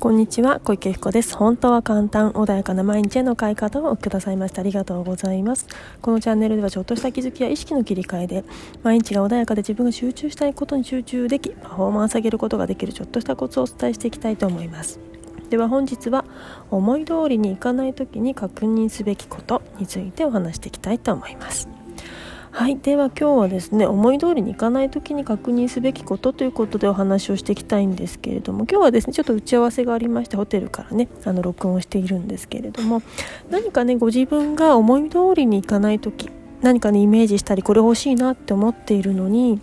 こんにちは小池彦です。本当は簡単穏やかな毎日への変え方をくださいましたありがとうございます。このチャンネルではちょっとした気づきや意識の切り替えで毎日が穏やかで自分が集中したいことに集中できパフォーマンス上げることができるちょっとしたコツをお伝えしていきたいと思います。では本日は思い通りにいかない時に確認すべきことについてお話していきたいと思います。はいでは今日はですね思い通りにいかない時に確認すべきことということでお話をしていきたいんですけれども今日はですねちょっと打ち合わせがありましてホテルからねあの録音をしているんですけれども何かねご自分が思い通りにいかない時何かねイメージしたりこれ欲しいなって思っているのに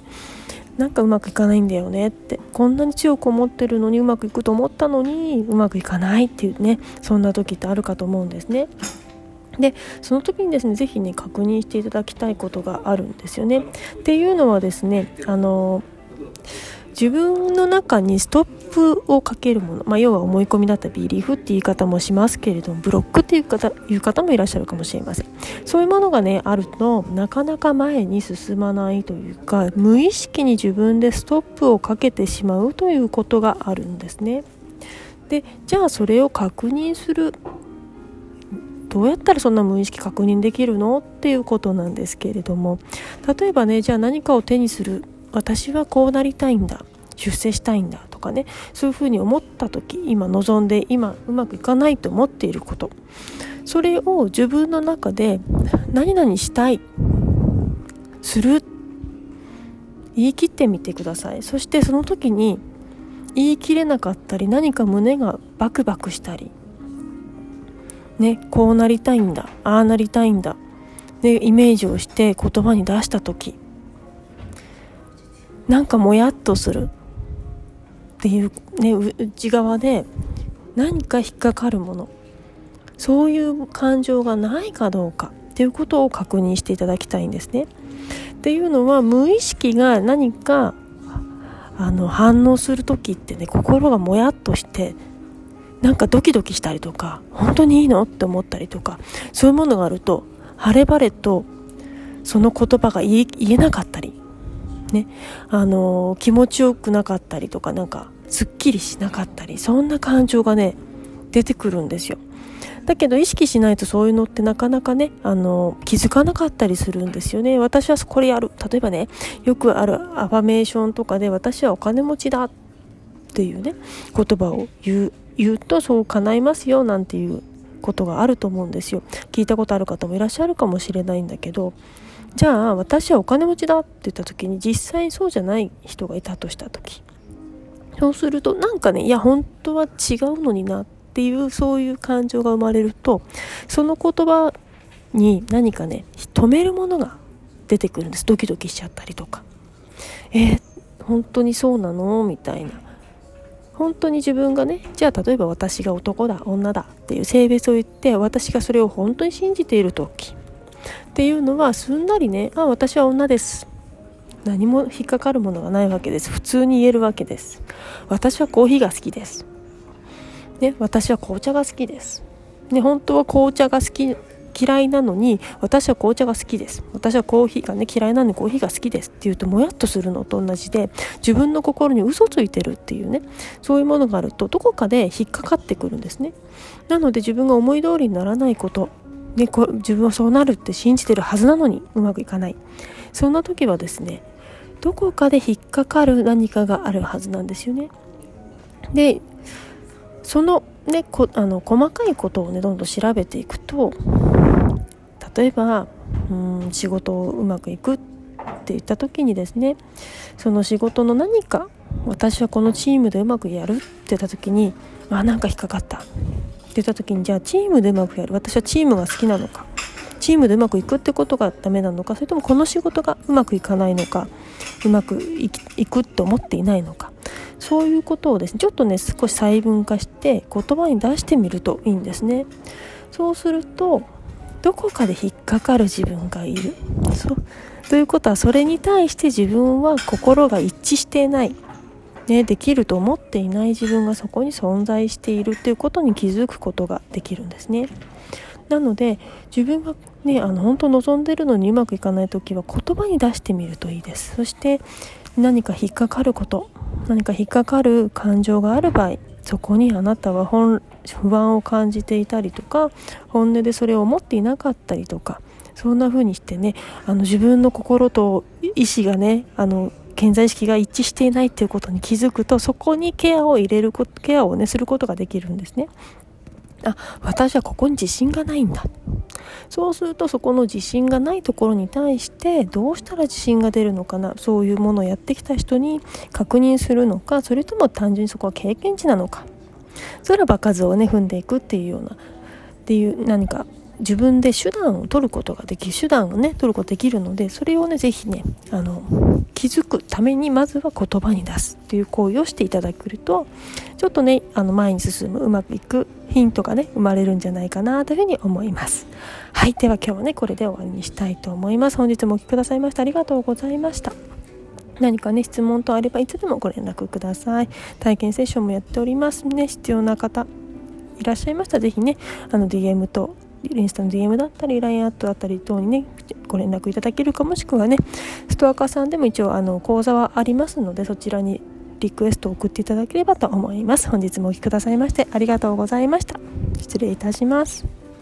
なんかうまくいかないんだよねってこんなに強く思ってるのにうまくいくと思ったのにうまくいかないっていうねそんな時ってあるかと思うんですね。でその時にですね是非ね確認していただきたいことがあるんですよね。っていうのはですねあの自分の中にストップをかけるもの、まあ、要は思い込みだったビリーフっていう言い方もしますけれどもブロックっていう方いう方もいらっしゃるかもしれませんそういうものがねあるとなかなか前に進まないというか無意識に自分でストップをかけてしまうということがあるんですねでじゃあそれを確認するどうやったらそんな無意識確認できるのっていうことなんですけれども例えばねじゃあ何かを手にする私はこうなりたいんだ出世したいんだとかねそういうふうに思った時今望んで今うまくいかないと思っていること。それを自分の中で何々したいする。言い切ってみてください。そしてその時に言い切れなかったり何か胸がバクバクしたりね、こうなりたいんだああなりたいんだ、ね、イメージをして言葉に出した時なんかもやっとするっていう、ね、内側で何か引っかかるものそういう感情がないかどうかっていうことを確認していただきたいんですね。っていうのは無意識が何かあの反応する時ってね心がもやっとしてなんかドキドキしたりとか本当にいいのって思ったりとかそういうものがあると晴れ晴れとその言葉が言えなかったり、ね、あの気持ちよくなかったりとかなんかすっきりしなかったりそんな感情がね出てくるんですよ。だけど意識しないとそういうのってなかなかねあの気づかなかったりするんですよね。私はこれやる。例えばねよくあるアファメーションとかで私はお金持ちだっていうね言葉を言う。言うとそう叶いますよなんていうことがあると思うんですよ。聞いたことある方もいらっしゃるかもしれないんだけどじゃあ私はお金持ちだって言った時に実際そうじゃない人がいたとした時そうするとなんかねいや本当は違うのになっていうそういう感情が生まれるとその言葉に何かね止めるものが出てくるんです。ドキドキしちゃったりとか。えー、本当にそうなの？みたいな。本当に自分がねじゃあ例えば私が男だ女だっていう性別を言って私がそれを本当に信じている時っていうのはすんなりねあ私は女です。何も引っかかるものがないわけです。普通に言えるわけです。私はコーヒーが好きです。ね私は紅茶が好きです。ね本当は紅茶が好き嫌いなのに私は紅茶が好きです。私はコーヒーがね嫌いなのにコーヒーが好きですって言うともやっとするのと同じで自分の心に嘘ついてるっていうねそういうものがあるとどこかで引っかかってくるんですね。なので自分が思い通りにならないことね、こ自分はそうなるって信じてるはずなのにうまくいかない。そんな時はですねどこかで引っかかる何かがあるはずなんですよね。でそのねこあの細かいことをねどんどん調べていくと例えばうん仕事をうまくいくって言った時にですねその仕事の何か私はこのチームでうまくやるって言った時にあなんか引っかかった。って言った時にじゃあチームでうまくやる。私はチームが好きなのか。チームでうまくいくってことがダメなのか。それともこの仕事がうまくいかないのか。うまくいくと思っていないのか。そういうことをですねちょっとね少し細分化して言葉に出してみるといいんですね。そうするとどこかで引っかかる自分がいる。そう。ということはそれに対して自分は心が一致していない、ね、できると思っていない自分がそこに存在しているということに気づくことができるんですね。なので自分がねあの本当望んでるのにうまくいかない時は言葉に出してみるといいです。そして何か引っかかること何か引っかかる感情がある場合そこにあなたは本不安を感じていたりとか本音でそれを思っていなかったりとかそんな風にしてねあの自分の心と意志がねあの健在意識が一致していないっていうことに気づくとそこにケアを入れるケアをねすることができるんですね。あ私はここに自信がないんだ。そうするとそこの自信がないところに対してどうしたら自信が出るのかな？そういうものをやってきた人に確認するのかそれとも単純にそこは経験値なのか？それは場数をね踏んでいくっていうようなっていう何か自分で手段を取ることができる手段をね取ることができるのでそれをね是非ねあの気づくためにまずは言葉に出すっていう行為をしていただけるとちょっとねあの前に進むうまくいくヒントがね生まれるんじゃないかなというふうに思います。はいでは今日はねこれで終わりにしたいと思います。本日もお聴きくださいましてありがとうございました。何かね質問等あればいつでもご連絡ください。体験セッションもやっておりますね。必要な方いらっしゃいましたら是非ねあの DM とインスタの DM だったり LINE アットだったり等にねご連絡いただけるかもしくはねストアカーさんでも一応あの講座はありますのでそちらにリクエストを送っていただければと思います。本日もお聴きくださいましてありがとうございました。失礼いたします。